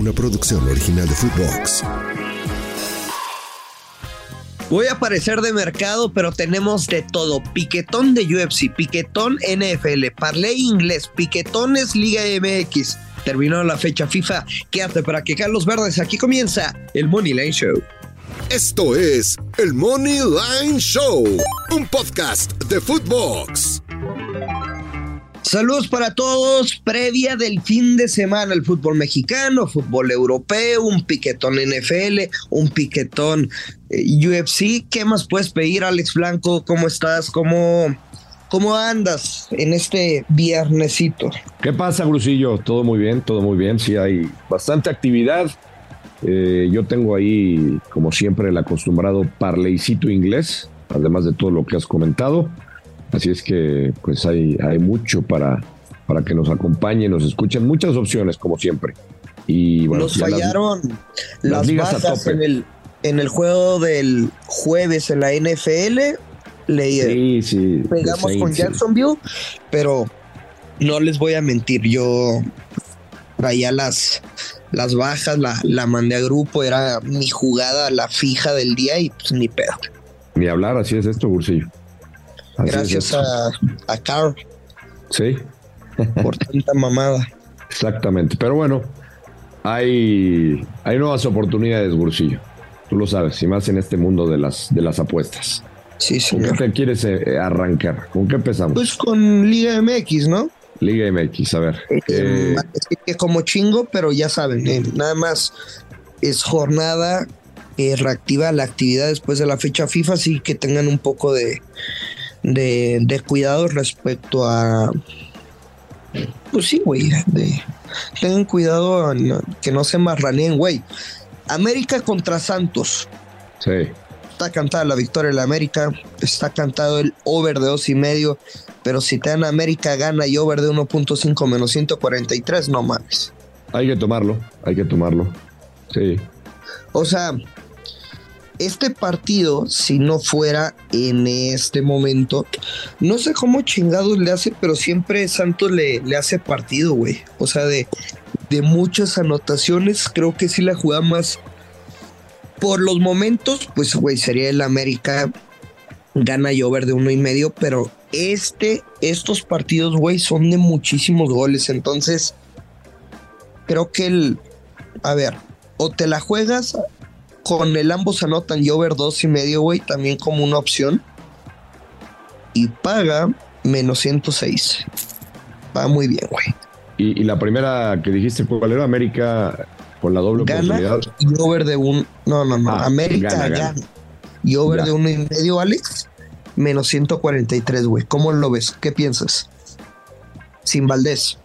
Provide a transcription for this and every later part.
una producción original de Footbox. Voy a parecer de mercado, pero tenemos de todo. Piquetón de UFC, piquetón NFL, parlay inglés, piquetones Liga MX. Terminó la fecha FIFA. Quédate para que Carlos Verdes. Aquí comienza el Money Line Show. Esto es el Money Line Show, un podcast de Footbox. Saludos para todos. Previa del fin de semana, el fútbol mexicano, fútbol europeo, un piquetón NFL, un piquetón eh, UFC. ¿Qué más puedes pedir, Alex Blanco? ¿Cómo estás? ¿Cómo, cómo andas en este viernesito? ¿Qué pasa, Grusillo? Todo muy bien, todo muy bien. Sí, hay bastante actividad. Eh, yo tengo ahí, como siempre, el acostumbrado parleycito inglés, además de todo lo que has comentado. Así es que pues hay, hay mucho para, para que nos acompañen, nos escuchen, muchas opciones como siempre. Y bueno, nos fallaron las, las en el, en el juego del jueves en la NFL. Le, sí, pegamos con Jacksonville, pero no les voy a mentir, yo traía las, las bajas, la, la mandé a grupo, era mi jugada, la fija del día y pues ni pedo. Ni hablar, así es esto, Bursillo. Gracias a, a Carl. Sí. por tanta mamada. Exactamente. Pero bueno, hay, hay nuevas oportunidades, Bursillo. Tú lo sabes, y más en este mundo de las, de las apuestas. Sí, señor. ¿Con qué te quieres eh, arrancar? ¿Con qué empezamos? Pues con Liga MX, ¿no? Liga MX, a ver. Eh, eh, como chingo, pero ya saben, nada más es jornada reactiva la actividad después de la fecha FIFA, así que tengan un poco de, de, cuidado respecto a. Pues sí, güey. tengan cuidado que no se marraneen, güey. América contra Santos. Sí. Está cantada la victoria de la América. Está cantado el over de dos y medio. Pero si te dan América gana y over de 1.5 menos 143, no mames. Hay que tomarlo, hay que tomarlo. Sí. O sea, este partido, si no fuera en este momento, no sé cómo chingados le hace, pero siempre Santos le, le hace partido, güey. O sea, de, de muchas anotaciones, creo que sí la juega más. Por los momentos, pues, güey, sería el América gana y de uno y medio, pero este, estos partidos, güey, son de muchísimos goles. Entonces, creo que el, a ver, o te la juegas con el ambos anotan y over dos y medio, güey, también como una opción. Y paga menos 106. Va muy bien, güey. Y, la primera que dijiste, ¿cuál era? América con la doble gana Y over de un. No, no, no. Ah, América gana, Y over de uno y medio, Alex. Menos 143, güey. ¿Cómo lo ves? ¿Qué piensas? Sin Valdés.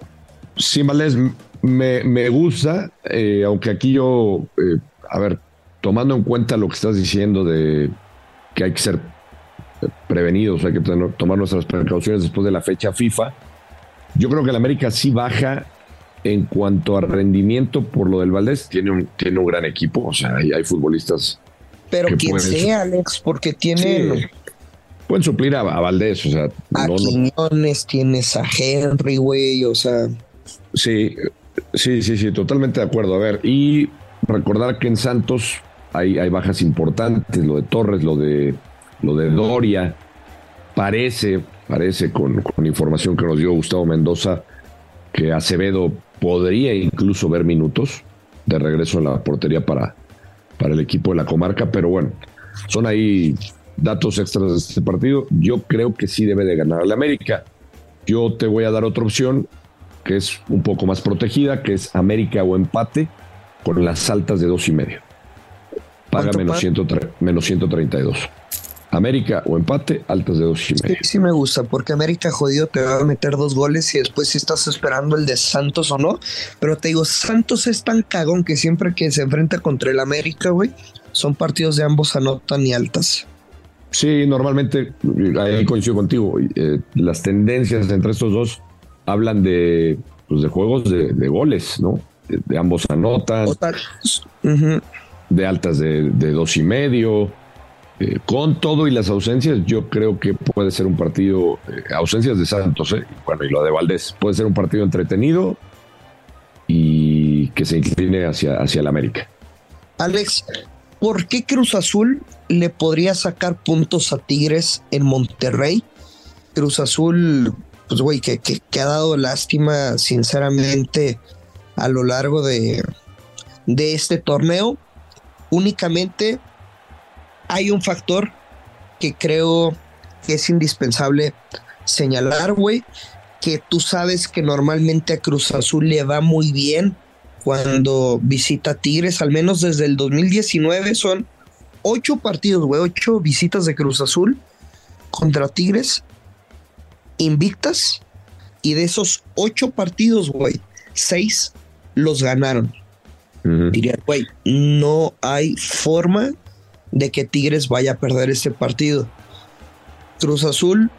Sin Valdés me, me gusta, eh, aunque aquí yo, eh, a ver, tomando en cuenta lo que estás diciendo de que hay que ser prevenidos, hay que tomar nuestras precauciones después de la fecha FIFA, yo creo que el América sí baja en cuanto a rendimiento por lo del Valdés. Tiene un, tiene un gran equipo, o sea, hay, futbolistas. Pero quien sea, Alex, porque tiene. pueden suplir a, Valdés, o sea. A Quiñones, tienes a Henry, güey, o sea. Sí, sí, sí, sí, totalmente de acuerdo. A ver, y recordar que en Santos hay, bajas importantes, lo de Torres, lo de, lo de Doria. Parece, parece con, información que nos dio Gustavo Mendoza, que Acevedo podría incluso ver minutos de regreso en la portería para, para el equipo de la comarca, pero bueno, son ahí datos extras de este partido. Yo creo que sí debe de ganar al América. Yo te voy a dar otra opción que es un poco más protegida, que es América o empate con las altas de dos y medio paga menos, 132. América o empate, altas de dos y medio. Sí, sí me gusta, porque América jodido te va a meter dos goles y después si estás esperando el de Santos o no. Pero te digo, Santos es tan cagón que siempre que se enfrenta contra el América, güey, son partidos de ambos anotan y altas. Sí, normalmente, ahí coincido contigo, eh, las tendencias entre estos dos hablan de, pues, de juegos de, goles, ¿no? De, ambos anotan de altas de, dos y medio. Eh, con todo y las ausencias, yo creo que puede ser un partido, eh, ausencias de Santos, eh, bueno, y lo de Valdés, puede ser un partido entretenido y que se incline hacia, hacia el América. Alex, ¿por qué Cruz Azul le podría sacar puntos a Tigres en Monterrey? Cruz Azul, pues güey, que, que, ha dado lástima sinceramente a lo largo de, de este torneo. Únicamente hay un factor que creo que es indispensable señalar, güey, que tú sabes que normalmente a Cruz Azul le va muy bien cuando visita Tigres, al menos desde el 2019 son ocho partidos, güey, ocho visitas de Cruz Azul contra Tigres invictas y de esos ocho partidos, güey, seis los ganaron. Diría, güey, no hay forma de que Tigres vaya a perder este partido. Cruz Azul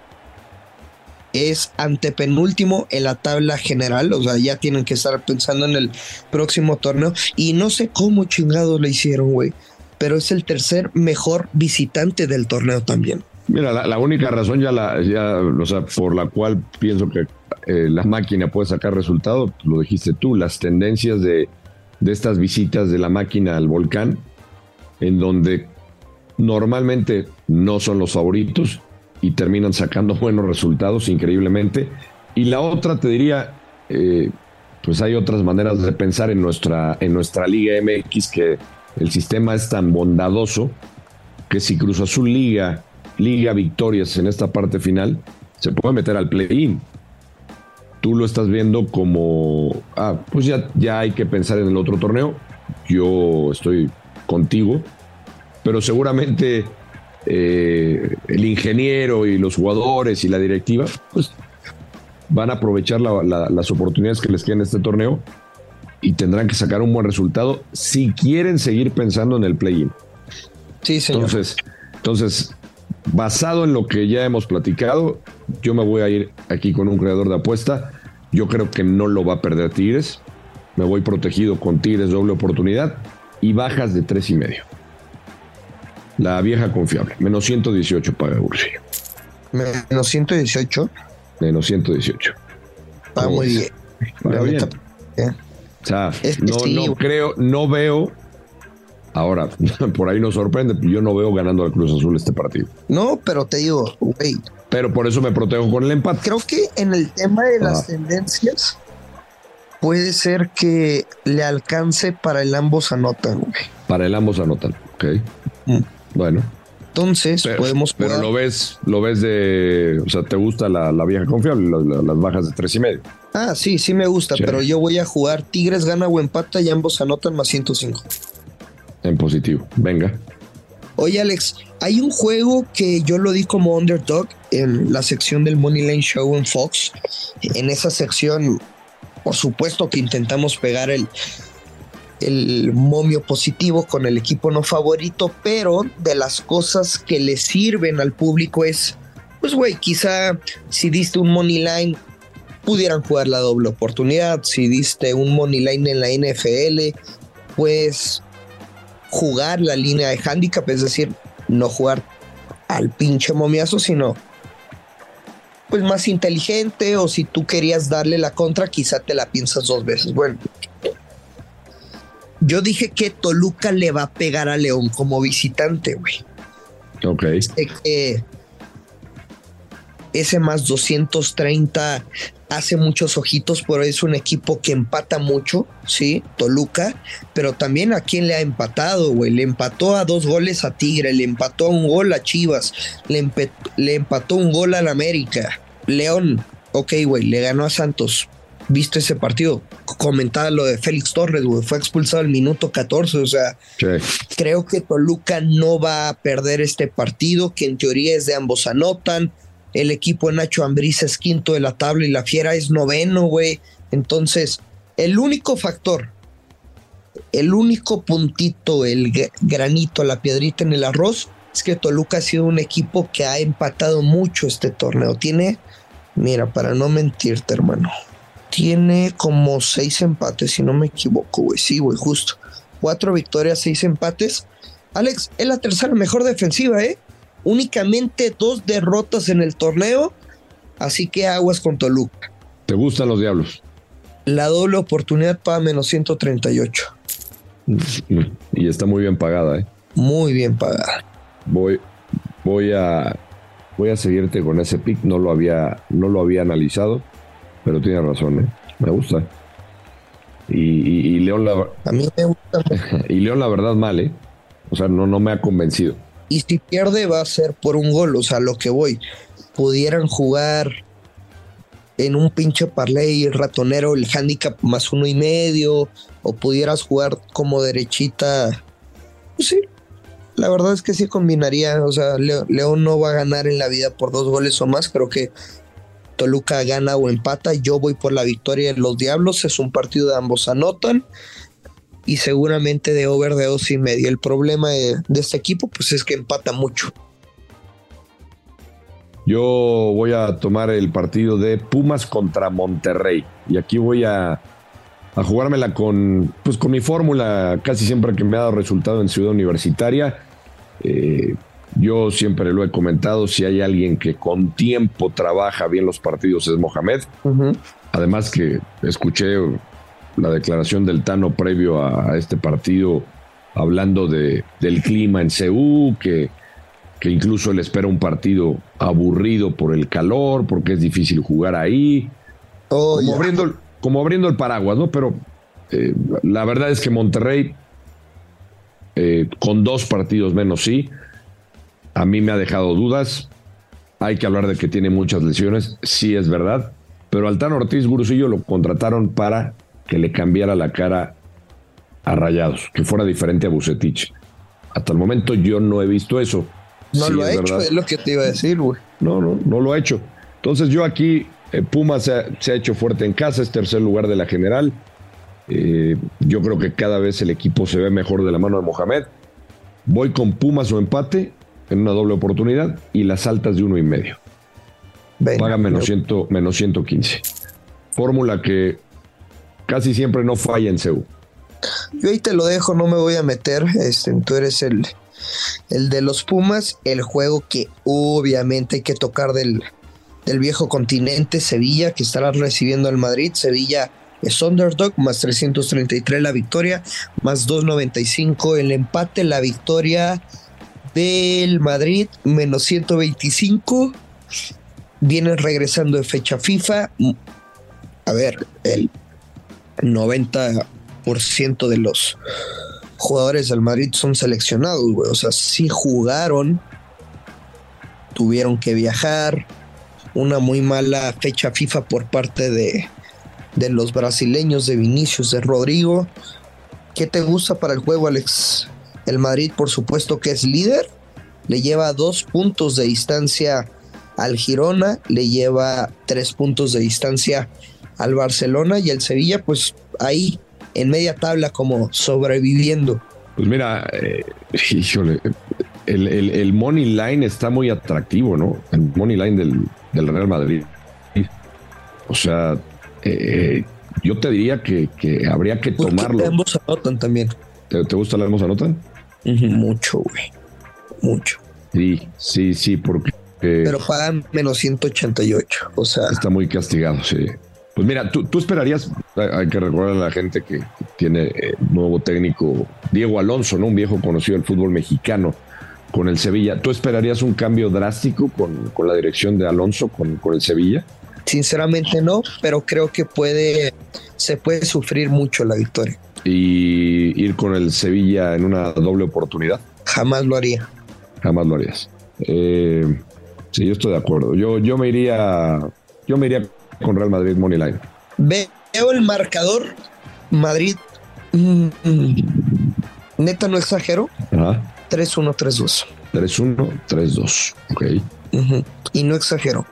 es antepenúltimo en la tabla general, o sea, ya tienen que estar pensando en el próximo torneo y no sé cómo chingados le hicieron, güey, pero es el tercer mejor visitante del torneo también. Mira, la, única razón ya, la, ya, o sea, por la cual pienso que eh, la máquina puede sacar resultado, lo dijiste tú, las tendencias de, de estas visitas de la máquina al volcán, en donde normalmente no son los favoritos y terminan sacando buenos resultados increíblemente. Y la otra, te diría, eh, pues hay otras maneras de pensar en nuestra, en nuestra Liga MX que el sistema es tan bondadoso que si Cruz Azul liga, liga victorias en esta parte final, se puede meter al play-in. Tú lo estás viendo como, ah, pues ya, ya hay que pensar en el otro torneo. Yo estoy contigo, pero seguramente eh, el ingeniero y los jugadores y la directiva, pues van a aprovechar las oportunidades que les quedan en este torneo y tendrán que sacar un buen resultado si quieren seguir pensando en el play-in. Sí, señor. Entonces, entonces, basado en lo que ya hemos platicado, yo me voy a ir aquí con un creador de apuesta. Yo creo que no lo va a perder Tigres. Me voy protegido con Tigres doble oportunidad y bajas de tres y medio. La vieja confiable. Menos 118 paga Ursillo. Menos 118. Menos 118. Va muy bien. Va bien. O sea, no, no creo, no veo. Ahora, por ahí nos sorprende, yo no veo ganando al Cruz Azul este partido. No, pero te digo, güey. Pero por eso me protejo con el empate. Creo que en el tema de las ah. tendencias, puede ser que le alcance para el ambos anotan, güey. Para el ambos anotan, ok. Mm. Bueno. Entonces podemos Pero lo ves, lo ves de. O sea, ¿te gusta la, vieja confiable, las bajas de tres y medio? Ah, sí, sí me gusta, pero yo voy a jugar Tigres gana o empata y ambos anotan más 105. En positivo, venga. Oye, Alex, hay un juego que yo lo di como underdog en la sección del Money Lane Show en Fox. En esa sección, por supuesto que intentamos pegar el, el momio positivo con el equipo no favorito, pero de las cosas que le sirven al público es, pues güey, quizá si diste un money line, pudieran jugar la doble oportunidad, si diste un money line en la NFL, pues jugar la línea de handicap, es decir, no jugar al pinche momiazo, sino pues más inteligente o si tú querías darle la contra, quizá te la piensas dos veces. Bueno, yo dije que Toluca le va a pegar a León como visitante, güey. Ok. Ese más 230 hace muchos ojitos, pero es un equipo que empata mucho, ¿sí? Toluca, pero también a quién le ha empatado, güey. Le empató a dos goles a Tigre, le empató un gol a Chivas, le, le empató un gol al América. León, ok, güey, le ganó a Santos, visto ese partido. Comentaba lo de Félix Torres, güey. Fue expulsado al minuto 14. O sea, creo que Toluca no va a perder este partido, que en teoría es de ambos anotan. El equipo de Nacho Ambriz es quinto de la tabla y la Fiera es noveno, güey. Entonces, el único factor, el único puntito, el granito, la piedrita en el arroz, es que Toluca ha sido un equipo que ha empatado mucho este torneo. Tiene, mira, para no mentirte, hermano, tiene como seis empates, si no me equivoco, güey. Sí, güey, justo. Cuatro victorias, seis empates. Alex, es la tercera mejor defensiva, ¿eh? Únicamente dos derrotas en el torneo. Así que aguas con Toluca. ¿Te gustan los diablos? La doble oportunidad paga menos 138. Y está muy bien pagada, ¿eh? Muy bien pagada. Voy, voy a voy a seguirte con ese pick. No lo había, no lo había analizado, pero tiene razón, ¿eh? Me gusta. Y, León la a mí me gusta. y León la verdad mal, ¿eh? O sea, no, no me ha convencido. Y si pierde va a ser por un gol, o sea, lo que voy. Pudieran jugar en un pinche parlay ratonero el handicap más uno y medio, o pudieras jugar como derechita. Pues sí, la verdad es que sí combinaría. O sea, León no va a ganar en la vida por dos goles o más. Creo que Toluca gana o empata. Yo voy por la victoria de los Diablos. Es un partido de ambos anotan. Y seguramente de over de dos y medio. El problema de, de este equipo, pues es que empata mucho. Yo voy a tomar el partido de Pumas contra Monterrey. Y aquí voy a, a jugármela con, pues con mi fórmula, casi siempre que me ha dado resultado en Ciudad Universitaria. Eh, yo siempre lo he comentado, si hay alguien que con tiempo trabaja bien los partidos es Mohamed. Además que escuché la declaración del Tano previo a, este partido hablando de, del clima en Ceú, que que incluso él espera un partido aburrido por el calor, porque es difícil jugar ahí. Oh, como, abriendo como, abriendo el, paraguas, ¿no? Pero eh, la verdad es que Monterrey, eh, con dos partidos menos, sí, a mí me ha dejado dudas. Hay que hablar de que tiene muchas lesiones, sí es verdad. Pero Altano Ortiz Gurusillo lo contrataron para que le cambiara la cara a Rayados, que fuera diferente a Bucetich. Hasta el momento yo no he visto eso. No lo ha hecho, es lo que te iba a decir, güey. No, no, no lo ha hecho. Entonces yo aquí, eh, Puma se ha, hecho fuerte en casa, es tercer lugar de la general. Eh, yo creo que cada vez el equipo se ve mejor de la mano de Mohamed. Voy con Pumas o empate en una doble oportunidad y las altas de uno y medio. Paga menos, menos 115. Fórmula que casi siempre no falla en CEU. Yo ahí te lo dejo, no me voy a meter. Este, tú eres el, el de los Pumas, el juego que obviamente hay que tocar del, del viejo continente, Sevilla, que estará recibiendo al Madrid. Sevilla es underdog, más 333 la victoria, más 295 el empate, la victoria del Madrid, menos 125. Vienen regresando de fecha FIFA. A ver, el 90% de los jugadores del Madrid son seleccionados, güey. O sea, sí jugaron, tuvieron que viajar. Una muy mala fecha FIFA por parte de, de los brasileños, de Vinicius, de Rodrigo. ¿Qué te gusta para el juego, Alex? El Madrid, por supuesto, que es líder. Le lleva dos puntos de distancia al Girona, le lleva tres puntos de distancia Barcelona y el Sevilla, pues ahí en media tabla como sobreviviendo. Pues mira, eh, el, money line está muy atractivo, ¿no? El money line del, Real Madrid. O sea, eh, yo te diría que, habría que tomarlo. Ambos anotan también. ¿Te, gusta la ambos anotan? Mucho, güey. Mucho. Sí, sí, sí, porque. Pero pagan menos 188. O sea. Está muy castigado, sí. Pues mira, tú, esperarías, hay que recordar a la gente que tiene eh, nuevo técnico Diego Alonso, ¿no? Un viejo conocido del fútbol mexicano con el Sevilla. ¿Tú esperarías un cambio drástico con, la dirección de Alonso con, con, el Sevilla? Sinceramente no, pero creo que puede, se puede sufrir mucho la victoria. ¿Y ir con el Sevilla en una doble oportunidad? Jamás lo haría. Jamás lo harías. Eh, sí, yo estoy de acuerdo. Yo, yo me iría, yo me iría con Real Madrid Moneyline. Veo el marcador Madrid. Mm, mm, neta, no exagero. 3-1, 3-2. 3-1, 3-2. Ok. Y no exagero.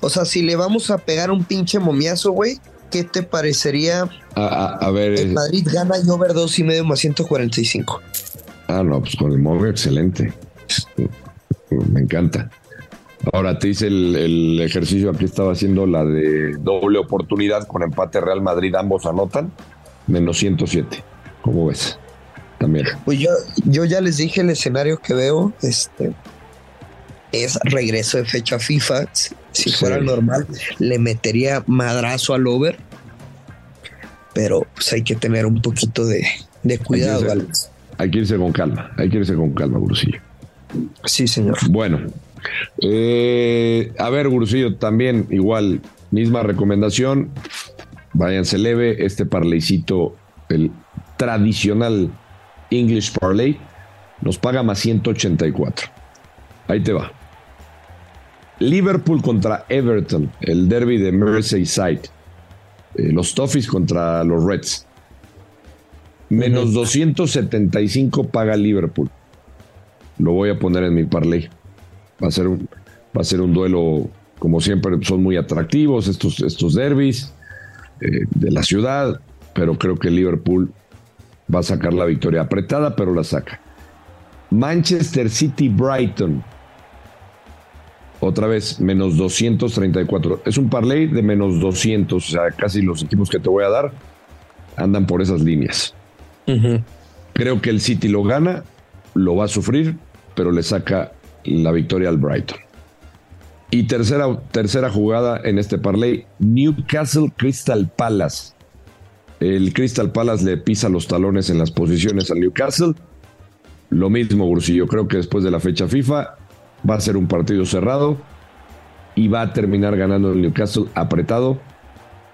O sea, si le vamos a pegar un pinche momiazo, güey, ¿qué te parecería? A, ver. El Madrid gana y over 2 y medio más 145. Ah, no, pues con el móvil excelente. Me encanta. Ahora te hice el, ejercicio aquí estaba haciendo la de doble oportunidad con empate Real Madrid, ambos anotan, menos 107. ¿Cómo ves? También. Pues yo, yo ya les dije el escenario que veo, este es regreso de fecha FIFA. Si fuera normal, le metería madrazo al over. pero pues hay que tener un poquito de, cuidado, hay Alex. Hay que irse con calma, hay que irse con calma, Gurusillo. Sí, señor. Bueno, eh, a ver, Gurusillo, también igual, misma recomendación, váyanse leve, este parleycito, el tradicional English Parlay, nos paga más 184. Ahí te va. Liverpool contra Everton, el derby de Merseyside. Eh, los Toffees contra los Reds. Menos 275 paga Liverpool. Lo voy a poner en mi parlay. Va a ser un, va a ser un duelo, como siempre, son muy atractivos estos, estos derbis eh, de la ciudad, pero creo que Liverpool va a sacar la victoria apretada, pero la saca. Manchester City Brighton. Otra vez, menos 234. Es un parlay de menos 200. O sea, casi los equipos que te voy a dar andan por esas líneas. Creo que el City lo gana, lo va a sufrir, pero le saca la victoria al Brighton. Y tercera, tercera jugada en este parlay, Newcastle Crystal Palace. El Crystal Palace le pisa los talones en las posiciones al Newcastle. Lo mismo, Bursillo. Creo que después de la fecha FIFA va a ser un partido cerrado y va a terminar ganando el Newcastle apretado.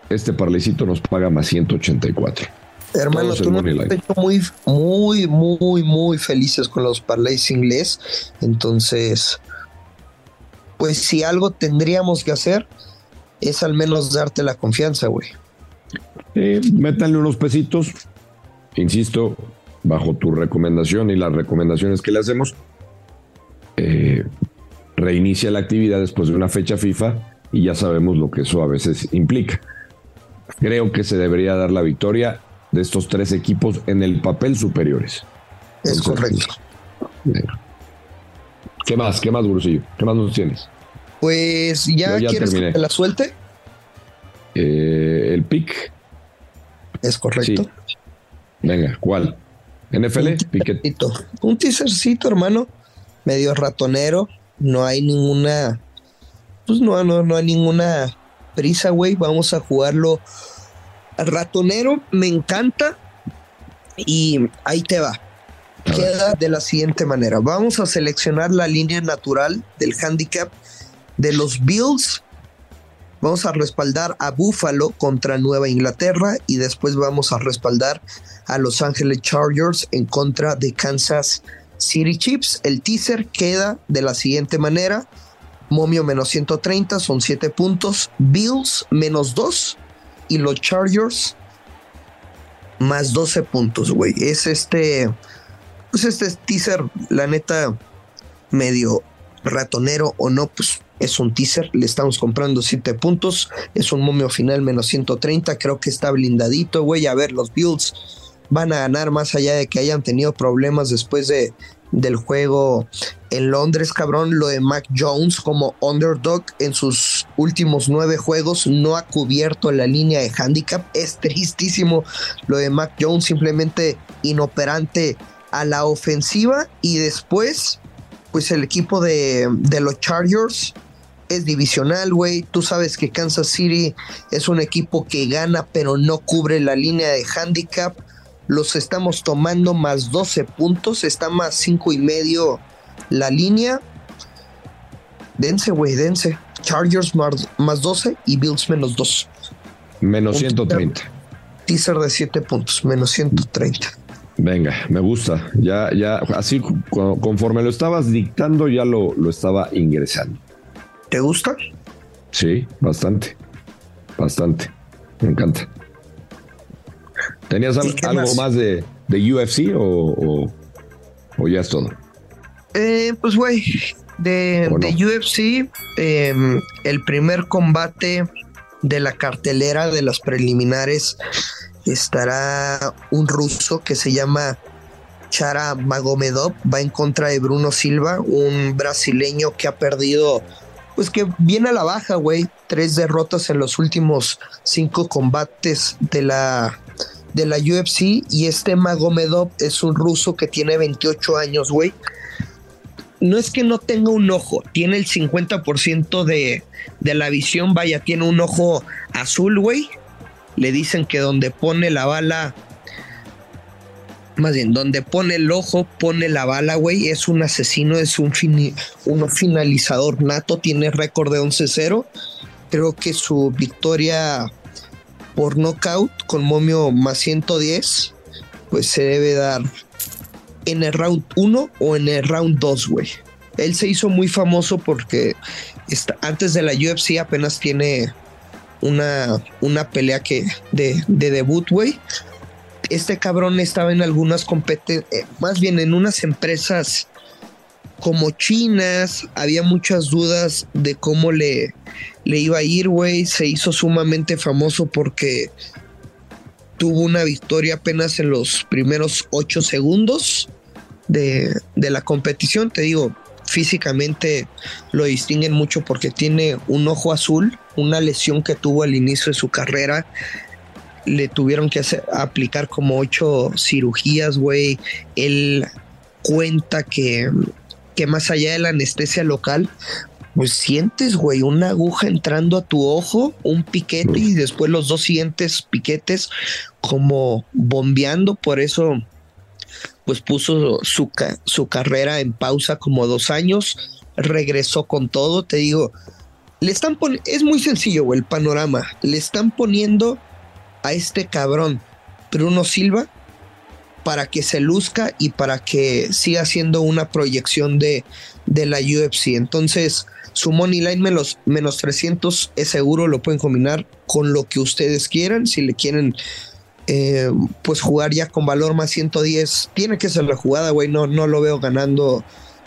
Este parlecito nos paga más 184. Hermano, tú nos has hecho muy, muy, muy, muy felices con los parlays inglés. Entonces, pues si algo tendríamos que hacer es al menos darte la confianza, güey. Eh, métanle unos pesitos, insisto, bajo tu recomendación y las recomendaciones que le hacemos. Eh, reinicia la actividad después de una fecha FIFA y ya sabemos lo que eso a veces implica. Creo que se debería dar la victoria de estos tres equipos en el papel superiores. Es correcto. ¿Qué más? ¿Qué más, Brusillo? ¿Qué más nos tienes? Pues ya, quieres que la suelte. Eh, el pick. Es correcto. Venga, ¿cuál? NFL, un Un teasercito, hermano. Medio ratonero. No hay ninguna. Pues no, no, no hay ninguna prisa, güey. Vamos a jugarlo ratonero. Me encanta. Y ahí te va. Queda de la siguiente manera. Vamos a seleccionar la línea natural del handicap de los Bills Vamos a respaldar a Buffalo contra Nueva Inglaterra y después vamos a respaldar a Los Angeles Chargers en contra de Kansas City Chiefs. El teaser queda de la siguiente manera. Momio menos 130 son 7 puntos. Bills menos 2 y los Chargers más 12 puntos, güey. Es este, pues este teaser, la neta, medio ratonero o no, pues es un teaser, le estamos comprando 7 puntos, es un momio final menos 130, creo que está blindadito, güey, a ver, los Bills van a ganar más allá de que hayan tenido problemas después de, del juego en Londres, cabrón, lo de Mac Jones como underdog en sus últimos nueve juegos no ha cubierto la línea de handicap, es tristísimo lo de Mac Jones, simplemente inoperante a la ofensiva y después pues el equipo de, de los Chargers es divisional, güey. Tú sabes que Kansas City es un equipo que gana, pero no cubre la línea de handicap. Los estamos tomando más 12 puntos, está más 5 y medio la línea. Dense, güey, dense. Chargers más, 12 y Bills menos 2. Menos 130. Teaser de 7 puntos, menos 130. Venga, me gusta. Ya, ya, así conforme lo estabas dictando, ya lo, lo estaba ingresando. ¿Te gusta? Sí, bastante. Bastante. Me encanta. ¿Tenías algo más, de, UFC o, ya es todo? Eh, pues, güey, de, UFC, em, el primer combate de la cartelera de las preliminares estará un ruso que se llama Chara Magomedov, va en contra de Bruno Silva, un brasileño que ha perdido pues que viene a la baja, güey. Tres derrotas en los últimos cinco combates de la, de la UFC. Y este Magomedov es un ruso que tiene 28 años, güey. No es que no tenga un ojo, tiene el 50% de, de la visión, vaya, tiene un ojo azul, güey. le dicen que donde pone la bala, más bien, donde pone el ojo, pone la bala, güey. Es un asesino, es un, un finalizador nato, tiene récord de 11-0. Creo que su victoria por knockout con momio más 110, pues se debe dar en el round 1 o en el round 2, güey. Él se hizo muy famoso porque está, antes de la UFC apenas tiene una, una pelea que de, de debut, güey. Este cabrón estaba en algunas competencias, eh, más bien en unas empresas como chinas, había muchas dudas de cómo le, le iba a ir, güey. Se hizo sumamente famoso porque tuvo una victoria apenas en los primeros ocho segundos de, de la competición. Te digo, físicamente lo distinguen mucho porque tiene un ojo azul, una lesión que tuvo al inicio de su carrera. Le tuvieron que hacer, aplicar como ocho cirugías, güey. Él cuenta que, que más allá de la anestesia local, pues sientes, güey, una aguja entrando a tu ojo, un piquete y después los dos siguientes piquetes como bombeando. Por eso pues puso su, su carrera en pausa como dos años, regresó con todo, te digo, le están es muy sencillo, güey, el panorama, le están poniendo a este cabrón, Bruno Silva, para que se luzca y para que siga siendo una proyección de, de la UFC. Entonces, su money line menos, menos 300 es seguro, lo pueden combinar con lo que ustedes quieran. Si le quieren eh, pues jugar ya con valor más 110, tiene que ser la jugada, güey. No, no lo veo ganando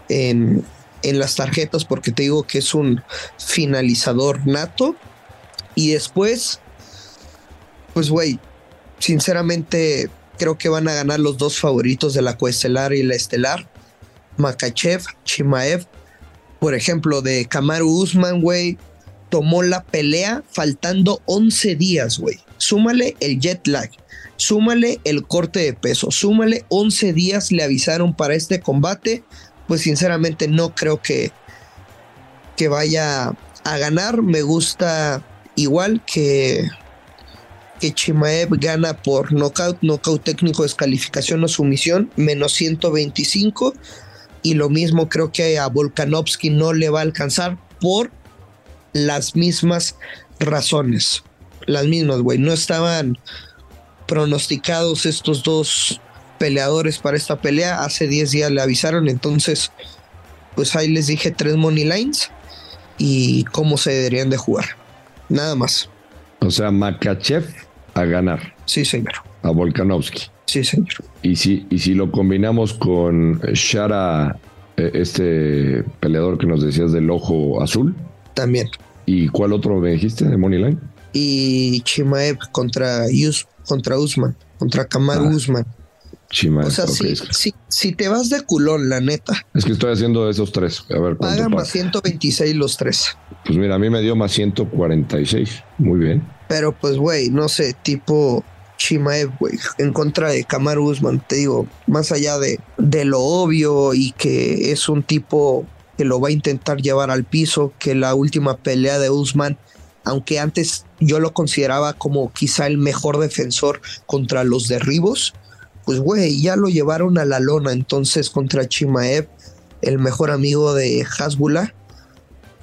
en, en las tarjetas porque te digo que es un finalizador nato. Y después, pues, güey, sinceramente creo que van a ganar los dos favoritos de la coestelar y la estelar. Makachev, Chimaev, por ejemplo, de Kamaru Usman, güey, tomó la pelea faltando 11 días, güey. Súmale el jet lag, súmale el corte de peso, súmale 11 días le avisaron para este combate, pues sinceramente no creo que, que vaya a ganar. Me gusta igual que, que Chimaev gana por knockout, knockout técnico, descalificación o sumisión, menos 125. Y lo mismo creo que a Volkanovski no le va a alcanzar por las mismas razones. Las mismas, güey. No estaban pronosticados estos dos peleadores para esta pelea. Hace 10 días le avisaron, entonces, pues ahí les dije tres money lines y cómo se deberían de jugar. Nada más. O sea, Makachev a ganar. Sí, señor. A Volkanovski. Sí, señor. Y si, y si lo combinamos con Shara, eh, este peleador que nos decías del ojo azul. También. ¿Y cuál otro me dijiste de Moneyline? Y Chimaev contra Yus contra Usman, contra Kamaru ah, Usman. o sea, si, si, te vas de culón, la neta. Es que estoy haciendo esos tres. A ver, Pagan más 126 los tres. Pues mira, a mí me dio más 146. Muy bien. Pero pues, güey, no sé, tipo Chimaev, güey, en contra de Kamaru Usman. Te digo, más allá de, de lo obvio y que es un tipo que lo va a intentar llevar al piso, que la última pelea de Usman aunque antes yo lo consideraba como quizá el mejor defensor contra los derribos, pues güey, ya lo llevaron a la lona entonces contra Chimaev, el mejor amigo de Hasbula,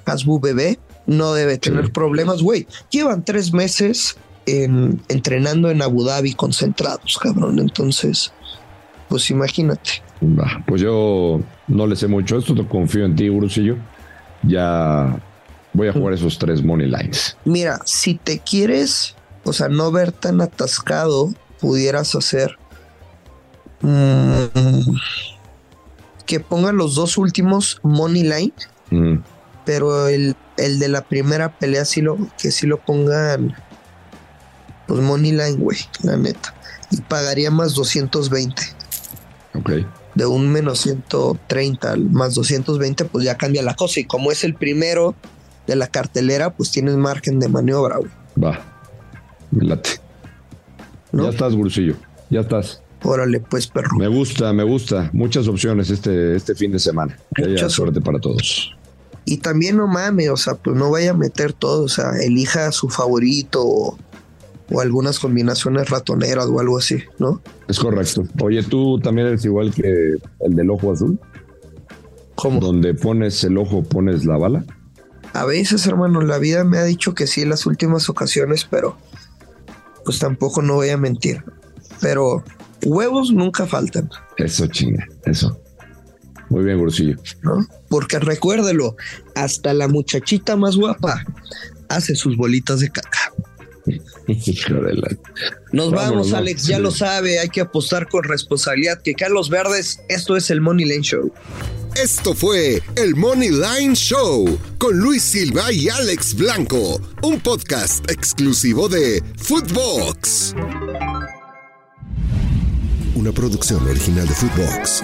Hasbu Bebé, no debe tener problemas, güey. Llevan tres meses en, entrenando en Abu Dhabi concentrados, cabrón, entonces, pues imagínate. pues yo no le sé mucho esto, te confío en ti, Brusillo. Ya Voy a jugar esos tres money lines. Mira, si te quieres, o sea, no ver tan atascado, pudieras hacer mm, que pongan los dos últimos money line, mm. Pero el, el, de la primera pelea sí lo, que sí lo pongan pues money line, güey, la neta. Y pagaría más 220. Ok. De un menos 130 más 220, pues ya cambia la cosa. Y como es el primero, de la cartelera, pues tienes margen de maniobra, güey. Va, me late. Ya estás, Bursillo, ya estás. Órale, pues, perro. Me gusta, me gusta. Muchas opciones este, este fin de semana. Que haya suerte para todos. Y también no mames, o sea, pues no vaya a meter todo, o sea, elija su favorito o, o algunas combinaciones ratoneras o algo así, ¿no? Es correcto. Oye, tú también eres igual que el del ojo azul. ¿Cómo? Donde pones el ojo, pones la bala. A veces, hermano, la vida me ha dicho que sí en las últimas ocasiones, pero pues tampoco no voy a mentir. Pero huevos nunca faltan. Eso, chinga, eso. Muy bien, Gursillo. ¿no? Porque recuérdelo, hasta la muchachita más guapa hace sus bolitas de caca. Nos vamos, Alex, ya lo sabe, hay que apostar con responsabilidad. Que Carlos Verdes, esto es el Money Lane Show. Esto fue el Money Line Show con Luis Silva y Alex Blanco, un podcast exclusivo de Footbox. Una producción original de Footbox.